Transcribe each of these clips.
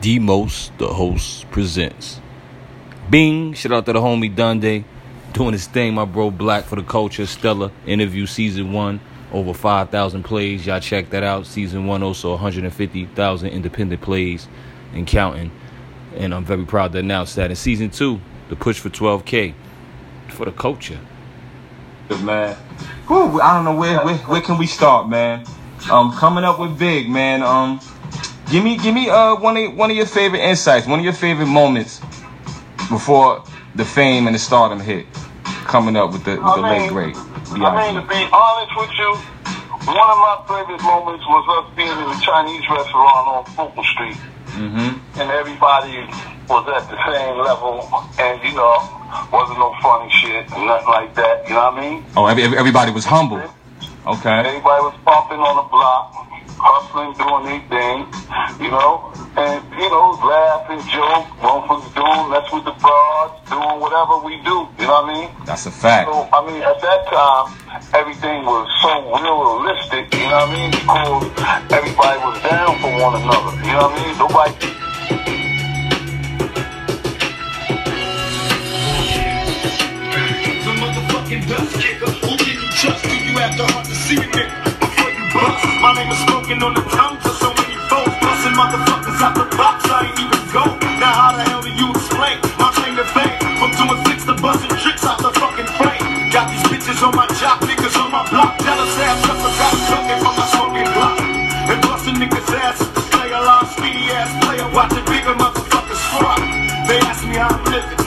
The Most, the host, presents. Bing, shout out to the homie Dundee. Doing his thing, my bro Black for the culture. Stella interview season one, over 5,000 plays. Y'all check that out. Season one, also 150,000 independent plays and counting. And I'm very proud to announce that in season two, the push for 12K for the culture. man. Whew, I don't know where, where where can we start, man. Um, coming up with big, man. Um, give me give me uh one of one of your favorite insights, one of your favorite moments before the fame and the stardom hit. Coming up with the, with the late great. I mean, to be honest with you, one of my favorite moments was us being in the Chinese restaurant on Fulton Street. Mm-hmm. And everybody was at the same level, and you know, wasn't no funny shit, nothing like that. You know what I mean? Oh, every, everybody was humble. Okay. Everybody was pumping on the block, hustling, doing their thing, you know, and you know, laugh and joke, motherfuckers doing, that's with the broads, doing whatever we do. You know what I mean? That's a fact. So I mean, at that time, everything was so realistic. You know what I mean? Because everybody was down for one another. You know what I mean? Nobody. The motherfucking dust kicker. Who can you trust? Do you have the heart to see me bust? My name is smoking on the tongue for so many folks. Busting motherfuckers out the box, I ain't even go. Now how the hell do you explain my claim to fame? From doing flicks to busting tricks out the fucking frame. Got these bitches on my jock, niggas on my block. Jealous ass sucker got sucking from my smoking block. And busting niggas ass stay alive, speedy ass player. Watching bigger motherfuckers fry. They ask me how I'm living.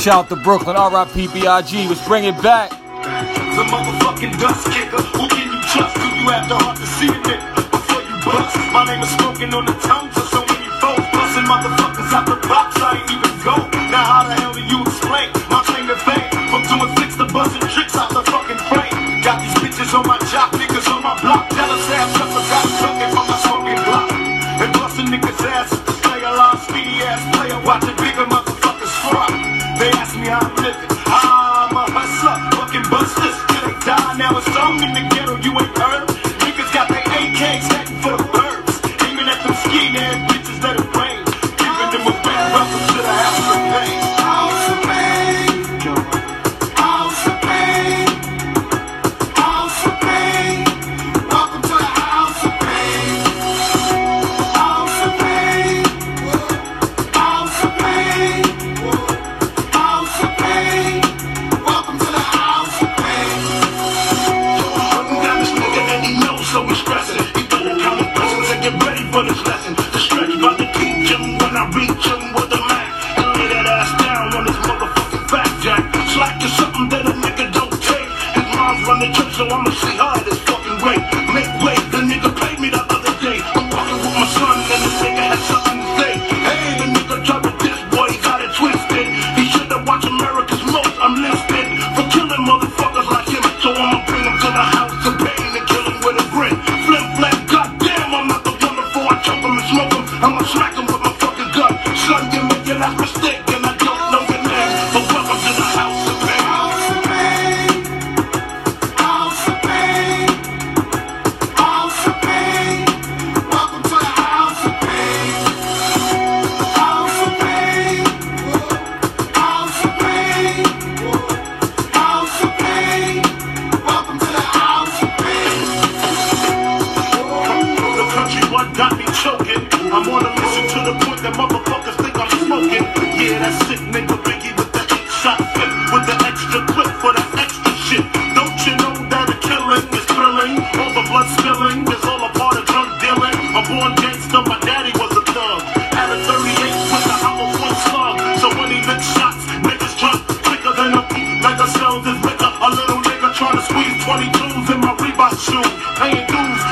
Shout out to Brooklyn, RIP BIG. Let's bring it back. The motherfucking dust kicker. Who can you trust? Do you have the heart to see a before you bust? My name is on the tongue for so many folks. Busting motherfuckers out the box, I ain't even go. Now how the hell do you explain my claim to fame? From doing flicks to busting tricks out the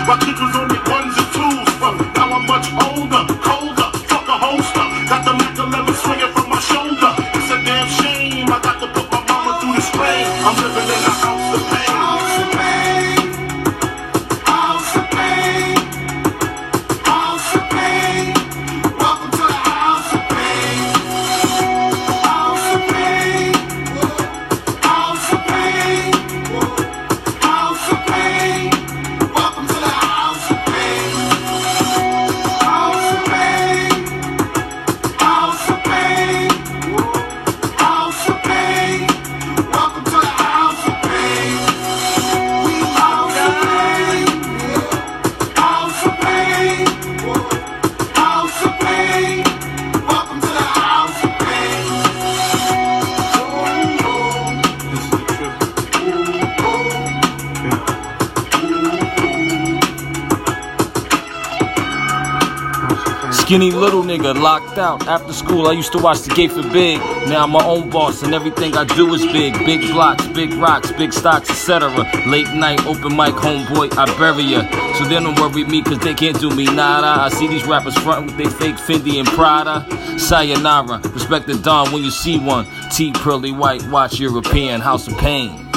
while kids was on their Skinny little nigga locked out. After school, I used to watch the gate for big. Now I'm my own boss, and everything I do is big. Big blocks, big rocks, big stocks, etc. Late night, open mic, homeboy, I bury ya. So they don't worry me, cause they can't do me nada. I see these rappers frontin' with they fake Fendi and Prada. Sayonara, respect the Don when you see one. T pearly white, watch European, House of. Pain.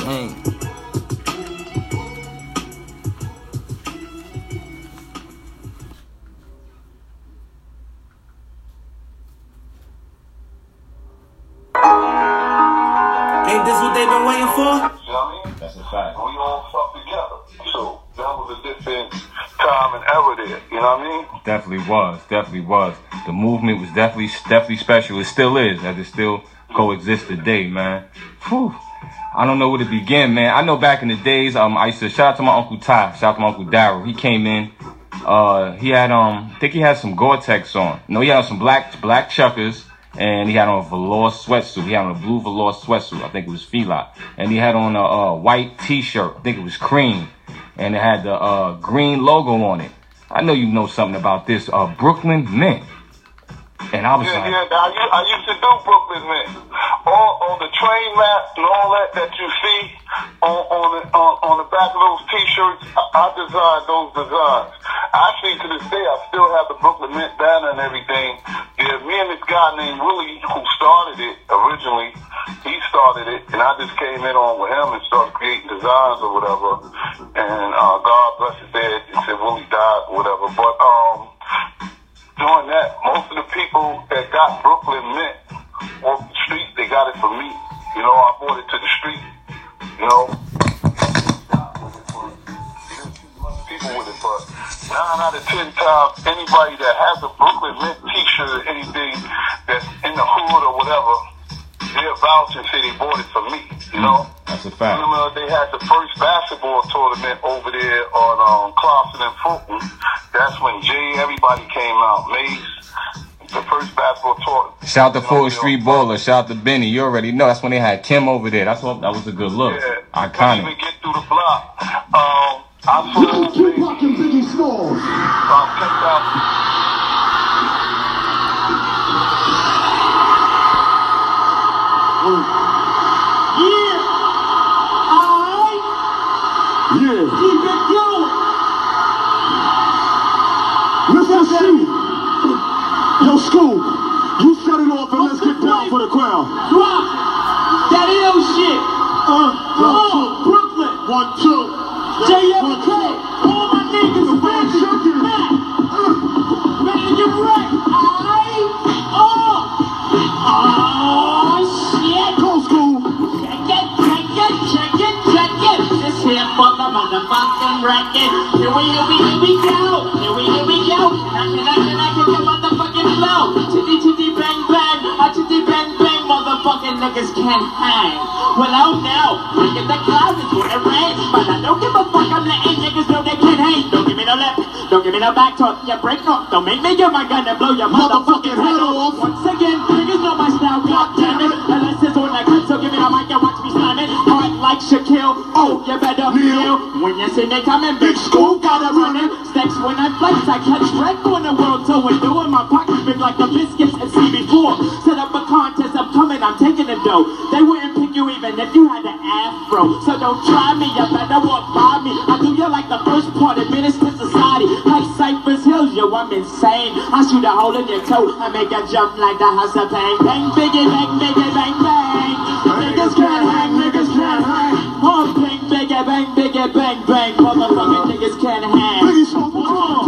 There. You know what I mean? Definitely was. Definitely was. The movement was definitely definitely special. It still is, as it still coexists today, man. Whew. I don't know where to begin, man. I know back in the days, um, I used to shout out to my uncle Ty, shout out to my uncle Daryl. He came in. Uh, he had um, I think he had some Gore-Tex on. No, he had some black black chuckers, and he had on a velour sweatsuit. He had on a blue velour sweatsuit. I think it was Fila, and he had on a, uh white T-shirt. I think it was cream, and it had the uh, green logo on it. I know you know something about this. Uh, Brooklyn Mint. And I was Yeah, like, yeah. I, u- I used to do Brooklyn man. All on the train maps and all that that you see on on the, on, on the back of those T-shirts. I, I designed those designs. Actually, to this day, I still have the Brooklyn Mint banner and everything. Yeah, me and this guy named Willie, who started it originally, he started it, and I just came in on with him and started creating designs or whatever. And uh, God bless his head, he said Willie died or whatever. But um, doing that, most of the people that got Brooklyn Mint off the street, they got it from me. You know, I brought it to the street. You know, people with it, but nine out of ten times, anybody that has a Brooklyn Mint T-shirt or anything that's in the hood or whatever, they'll vouch and say they bought it from me. You know. that's a fact. Remember, they had the first basketball tournament over there on um, Classon and Fulton. That's when Jay, everybody came out. Mase, the first basketball tournament. Shout to You Full Street all- Baller. Shout to Benny. You already know. That's when they had Kim over there. That's what. That was a good look. Yeah. Can't Iconic. even get through the block. Um, I sold maybe Biggie Smalls. about Well, oh no. Look at the closets where it rains. But I don't give a fuck. I'm letting niggas know they can't hang. Don't give me no lip. Don't give me no back talk. You break up. Don't make me get my gun and blow your motherfucking head off. Once again, niggas know my style. God damn it. Unless it's on that cut, so give me the mic and watch me slam it. Hard like Shaquille. Oh, you better kneel. When you see me coming, big school gotta run it. Steps when I flex, I catch wreck on the world tour. Doing my pockets big like the biscuits contest, I'm taking the dough. They wouldn't pick you even if you had an afro. So don't try me, you better walk by me. I do you like the first part of Menace II Society. Like Cypress Hills, yo, I'm insane. I shoot a hole in your toe, I make a jump like the house of pain. Bang, biggie, bang, biggie, bang, bang. Niggas can't hang, niggas can't hang. Oh, bang, biggie, bang, biggie, bang, bang. Motherfucking niggas can't hang.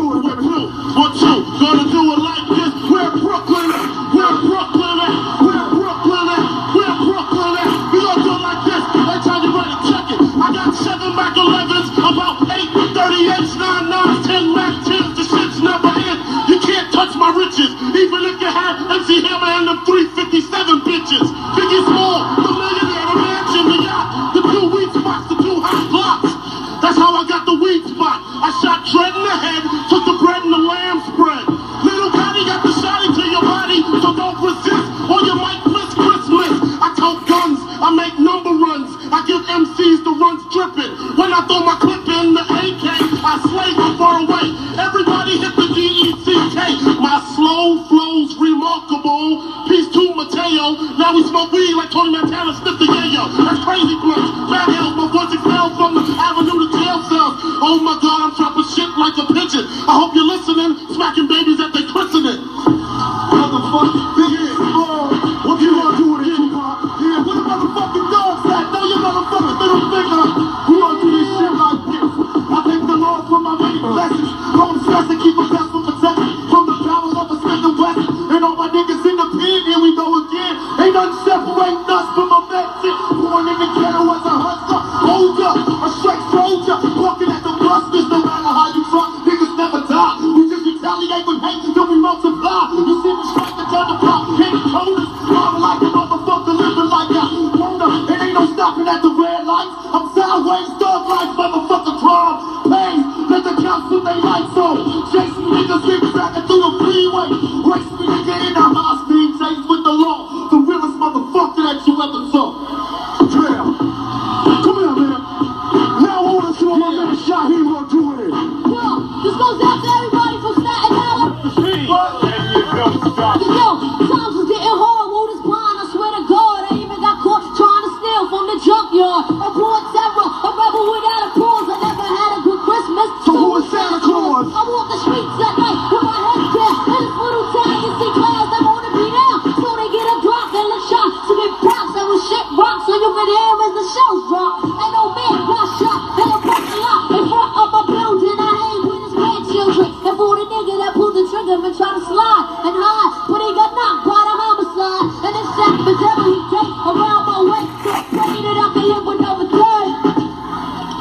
Hills, my voice from the avenue to jail cells. Oh my god, I'm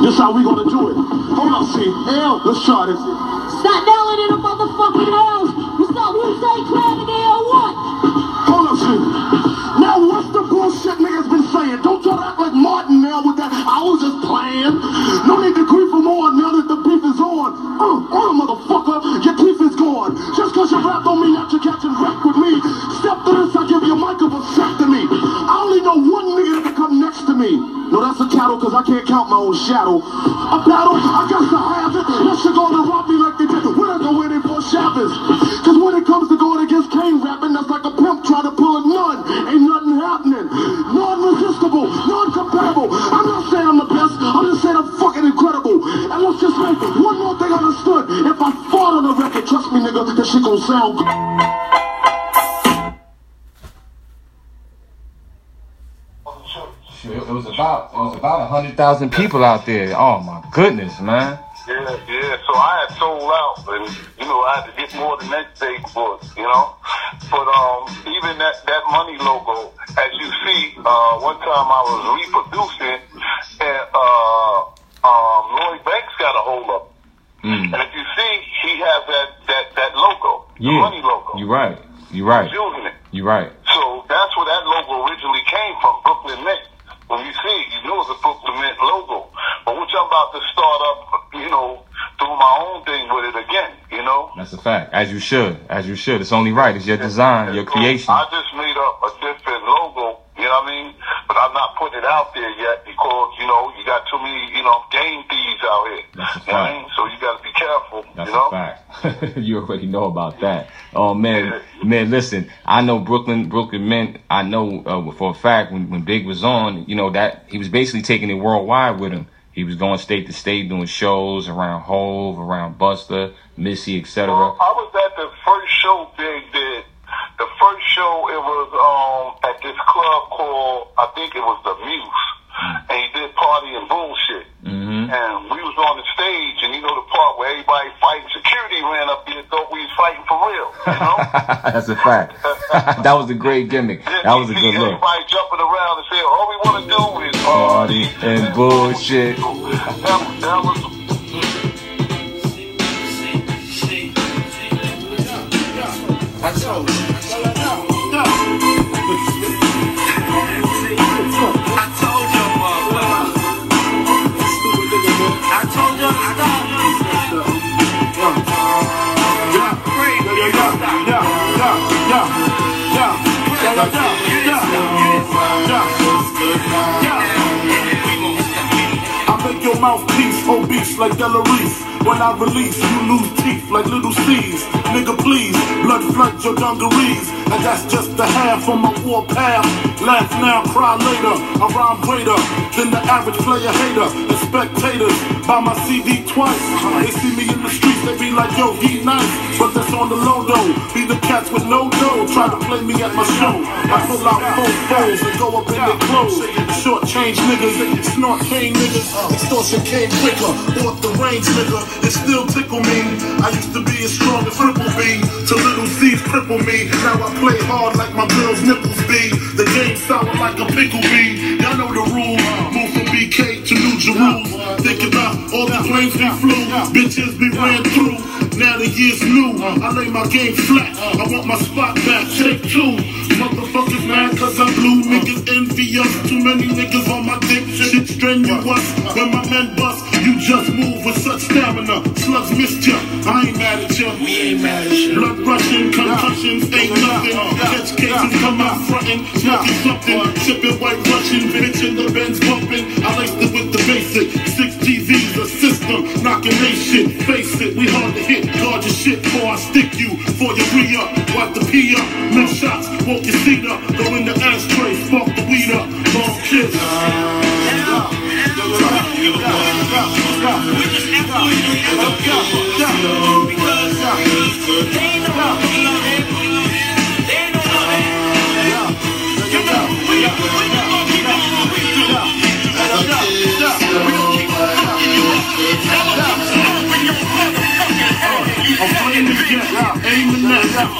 This how we gonna do it. Hold on, see. Hell, let's try this. Stop nailing in the motherfucking house. We start Wu-Tang Clan in there or what? Hold on, see. Now what's the bullshit niggas been saying? Don't try to act like Martin now with that. I was just playing. No need to grieve for more now that the beef is on. Uh, on a motherfucker, your teeth is gone. Just cause you rap on me, not you catching wreck with me. Step to this, I give you a mic of vasectomy. I only know one nigga that can come next to me. That's a cattle, cause I can't count my own shadow. A battle, I got to have it. That shit gonna rob me like they did when I go in for Shabbos. Cause when it comes to going against Kane rapping, that's like a pimp trying to pull a nun. Ain't nothing happening. Non-resistible, non-comparable. I'm not saying I'm the best, I'm just saying I'm fucking incredible. And let's just make one more thing understood. If I fought on the record, trust me, nigga, that shit gon' sound good. It was about it was about a hundred thousand people out there. Oh my goodness, man. Yeah, yeah. So I had sold out, and you know I had to get more the next day booked, you know. But um, even that that money logo, as you see, uh, one time I was reproducing, and uh, um, Lloyd Banks got a hold of. Mm. And if you see, he has that that that logo, the money logo. You're right. You're right. He's using it. You're right. So that's where that logo originally came from, Brooklyn Mint. When you see it, you knew it was a Brooklyn Mint logo. But which I'm about to start up, you know, doing my own thing with it again, you know? That's a fact. As you should. As you should. It's only right. It's your design, your creation. I just made up a different logo, you know what I mean? But I'm not putting it out there yet because, you know, you got too many, you know, game thieves out here. That's a you know what I fact. mean? So you got to be careful, That's you know? a fact. you already know about that. Oh man, man, listen. I know Brooklyn, Brooklyn Mint. I know uh, for a fact when when Big was on, you know that he was basically taking it worldwide with him. He was going state to state doing shows around Hove, around Busta, Missy, etc. Well, I was at the first show Big did. The first show, it was um at this club called, I think it was the Muse. And he did party and bullshit. And we was on the stage, and you know the part where everybody fighting, security ran up there and thought we was fighting for real, you know? That's a fact. that was a great gimmick. Then That was a good look. Everybody jumping around and saying, all we want to do is Party and bullshit. That, that was I told you. Like Delarice. When I release, you lose teeth like Lil' Cease. Nigga, please, blood flood your dungarees. And that's just the half of my war path. Laugh now, cry later. I rhyme greater than the average player hater. The spectators buy my CD twice. They see me in the streets, they be like, yo, he nice. But that's on the low though. Be the cats with no dough. Try to play me at my show. I pull out four foes and go up in their clothes. Short change niggas, snort cane niggas. Extortion came quicker. Off the range nigga, it still tickle me. I used to be as strong as Triple B. Till Lil' Cease cripple me. Now I play hard like my girl's nipples be. The game sour like a pickle bee. Y'all know the rules. Move from BK to New Jerusalem. Think about all the planes we flew. Bitches we ran through. Now the year's new. I lay my game flat. I want my spot back. Take two. Motherfuckers mad cause I'm blue. Niggas envious. Too many niggas on my dick. Shit strenuous. When my men bust, you just move with such stamina. Slugs missed ya. I ain't mad at ya. We ain't mad at ya. Blood rushing, concussions ain't nothing. Catch cases come out frontin'. Smoking something. Sipping white Russian. Bitch in the Benz bumping. I laced it with the basic. Six TVs, a system. Knocking they shit. Face it, we hard to hit. Guard your shit before I stick you. For your re up. Wipe the pee up. Miss shots. Walk your seat up. Go in the ashtray.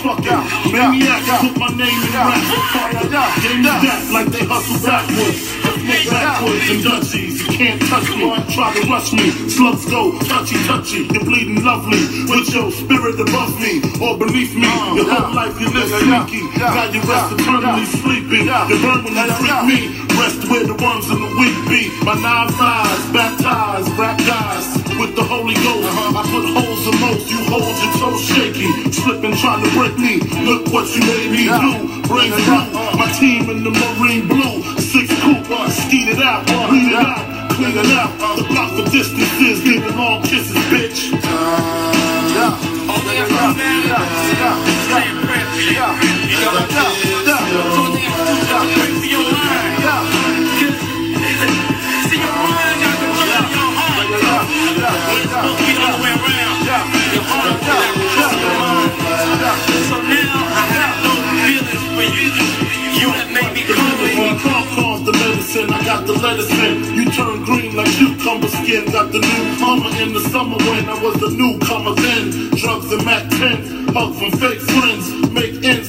That fucking maniac. Put my name in rap. Game that like they hustle backwards. Smoke backwards and Dutchies. You can't touch me. Try to rush me. Slugs go touchy touchy. You're bleeding lovely with your spirit above me or beneath me. Uh, your whole life you live sneaky. Now you rest eternally sleeping. You burn when you freak me. Rest where the ones in the weak be. My nine thighs, baptized, rap guys with the Holy Ghost. Uh-huh. I put holes Slipping, trying to break me. Look what you made me do. Bring through my team in the marine blue. Six coupe, skeet it out, bleed it out, clean it out. The block for distances, giving long kisses, bitch. Calm got the lettuce in. You turn green like cucumber skin. Got the new Hummer in the summer when I was a newcomer then. Drugs and Mac 10, hug from fake friends. Make ends,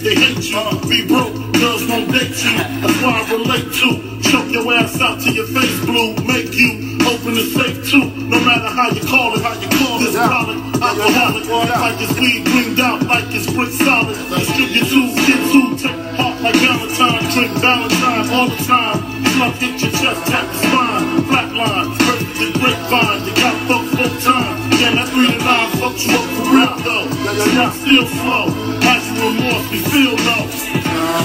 you. Be broke, girls won't date you. That's why I relate to. Choke your ass out till your face blue. Make you open the safe too. No matter how you call it, how you call this solid. Alcoholic, like it's weed cleaned out, like it's brick solid. Distribute two, kids who take heart like Valentine. Drink Valentine all the time. Slug hit your chest, tap the spine. Flatline, the grapevine. You got folks full time. Yeah, that three to nine fucks you up for real though. Yeah, still slow. As you remorse, we feel low.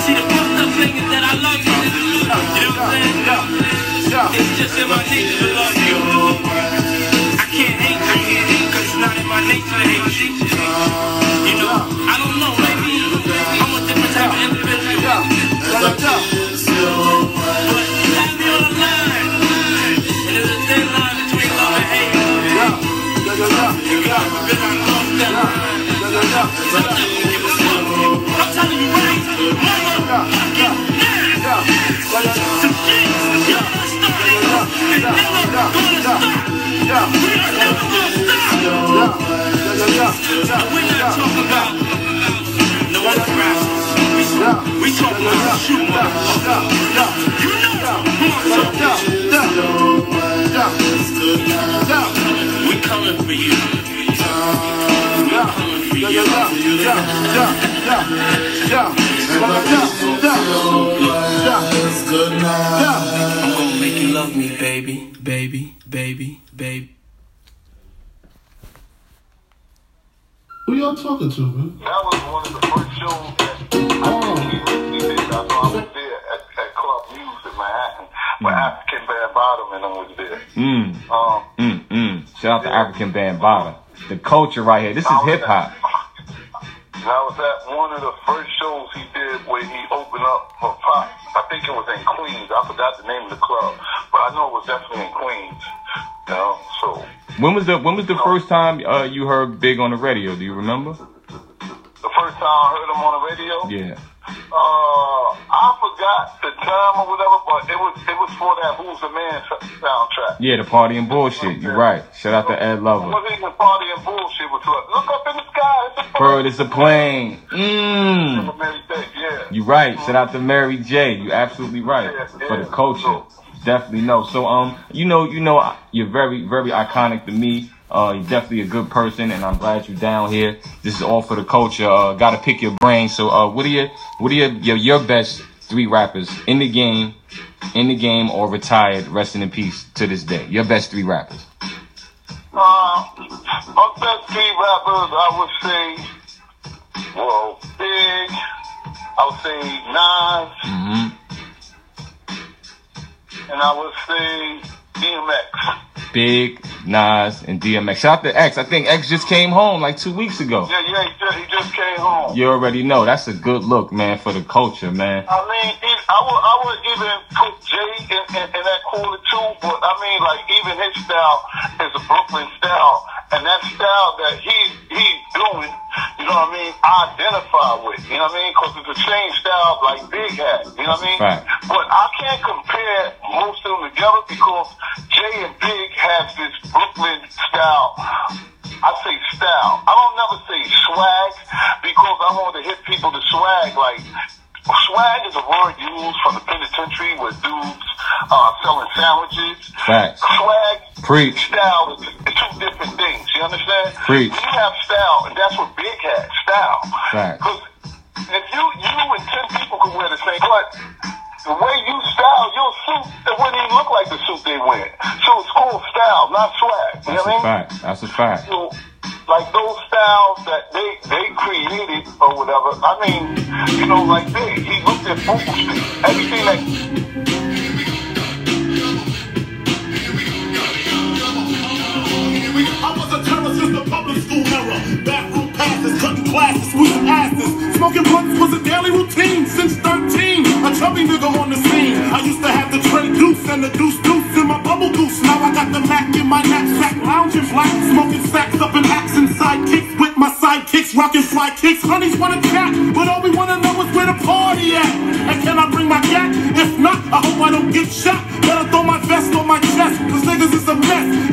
See the fucked up thing is that I love you. You know what I'm saying? It's just in my nature to love you. I can't hate, I can't hate, cause it's not in my nature to hate. You. You know, I don't know, maybe I'm a different type of individual. We talking about you, motherfucker. You know who I'm talking about. We coming for you. We coming for you. I'm gonna make you love me, baby, baby, baby, baby. Who y'all talking to, man? That was one of the first shows that Where Afrika Bambaataa and them was there. Mm, Um, mm, mm. Shout out to Afrika Bambaataa. The culture right here. This is hip hop. That was at one of the first shows he did where he opened up for pop. I think it was in Queens. I forgot the name of the club, but I know it was definitely in Queens. You know, so When was the when was the first time uh, you heard Big on the radio? Do you remember? the first time I heard him on the radio, Yeah. Uh, I forgot the time or whatever, but it was it was for that Who's the Man soundtrack. Yeah, the party and bullshit. You're right. Shout out to Ed Lover. wasn't even party and bullshit. Was look up in the sky. It's a Bird is a plane. Mmm. Mary J, yeah. You right. Shout out to Mary J. You're absolutely right for the culture. Definitely no. So um, you know, you know, you're very, very iconic to me. Uh, you're definitely a good person, and I'm glad you're down here. This is all for the culture. Uh, gotta pick your brain. So uh, what are your, what are your, your, your best three rappers in the game, in the game or retired, resting in peace to this day? Your best three rappers. Uh, my best three rappers, I would say, well, Big, I would say Nas, hmm and I would say DMX. Big, Nas, and DMX. Shout out to X. I think X just came home like two weeks ago. Yeah, yeah, he just, he just came home. You already know that's a good look, man, for the culture, man. I mean, it, I would I would even put Jay in, in, in that corner too, but I mean, like even his style is a Brooklyn style, and that style that he he's doing, you know what I mean? I identify with, you know what I mean? Because it's the same style like Big had, you know what I mean? Right. But I can't compare most of them together because Jay and Big have this Brooklyn style. I say style. I don't never say swag because I want to hit people to swag. Like swag is a word used from the penitentiary where dudes uh, selling sandwiches. Facts. Swag, Preach. Preach. You have style, and that's what Big had. Style. Because if you you and ten people could wear the same, but the way you style your suit, it wouldn't even look like the suit they wear. So it's called style, not swag. You That's know what I mean? fact. That's a fact. So, like those styles that they they created or whatever. I mean, you know, like they he looked at Street, everything that Smoking blunts was a daily routine since 13. A chubby nigga on the scene. I used to have the tray deuce and the deuce deuce in my bubble goose. Now I got the Mac in my knapsack, lounging black, smoking stacks up in hacks and sidekicks with my sidekicks, rocking fly kicks. Honeys wanna chat, but all we wanna know is where the party at. And can I bring my gat? If not, I hope I don't get shot. Better throw my vest on my chest, cause niggas is a mess.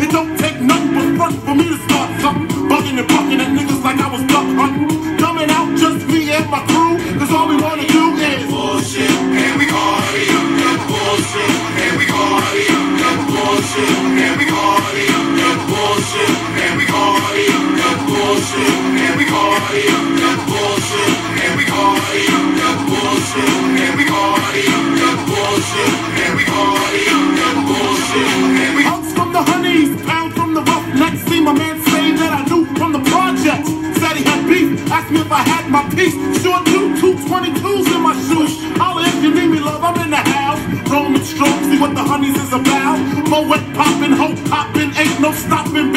Moet poppin', hope poppin', ain't no stopping.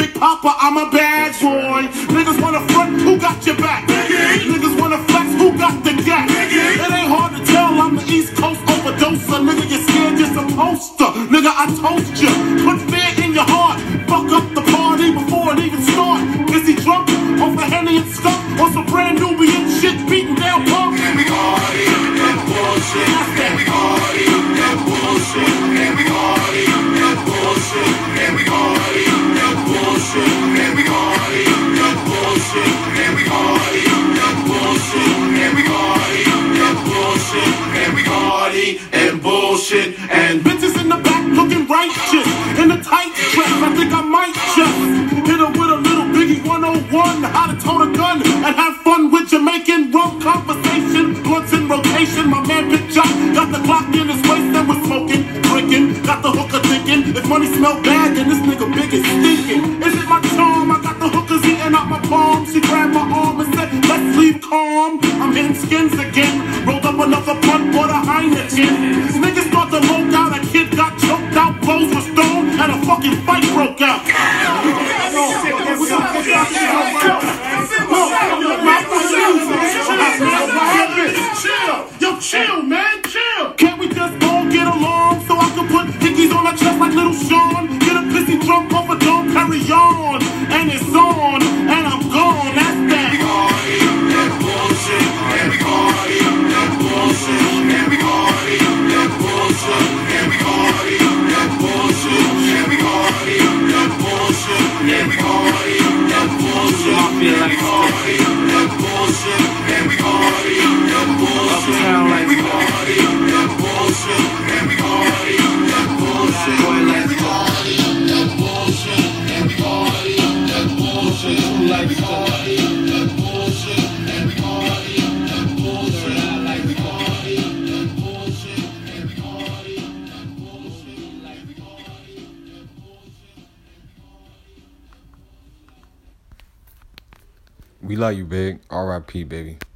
R.I.P. baby.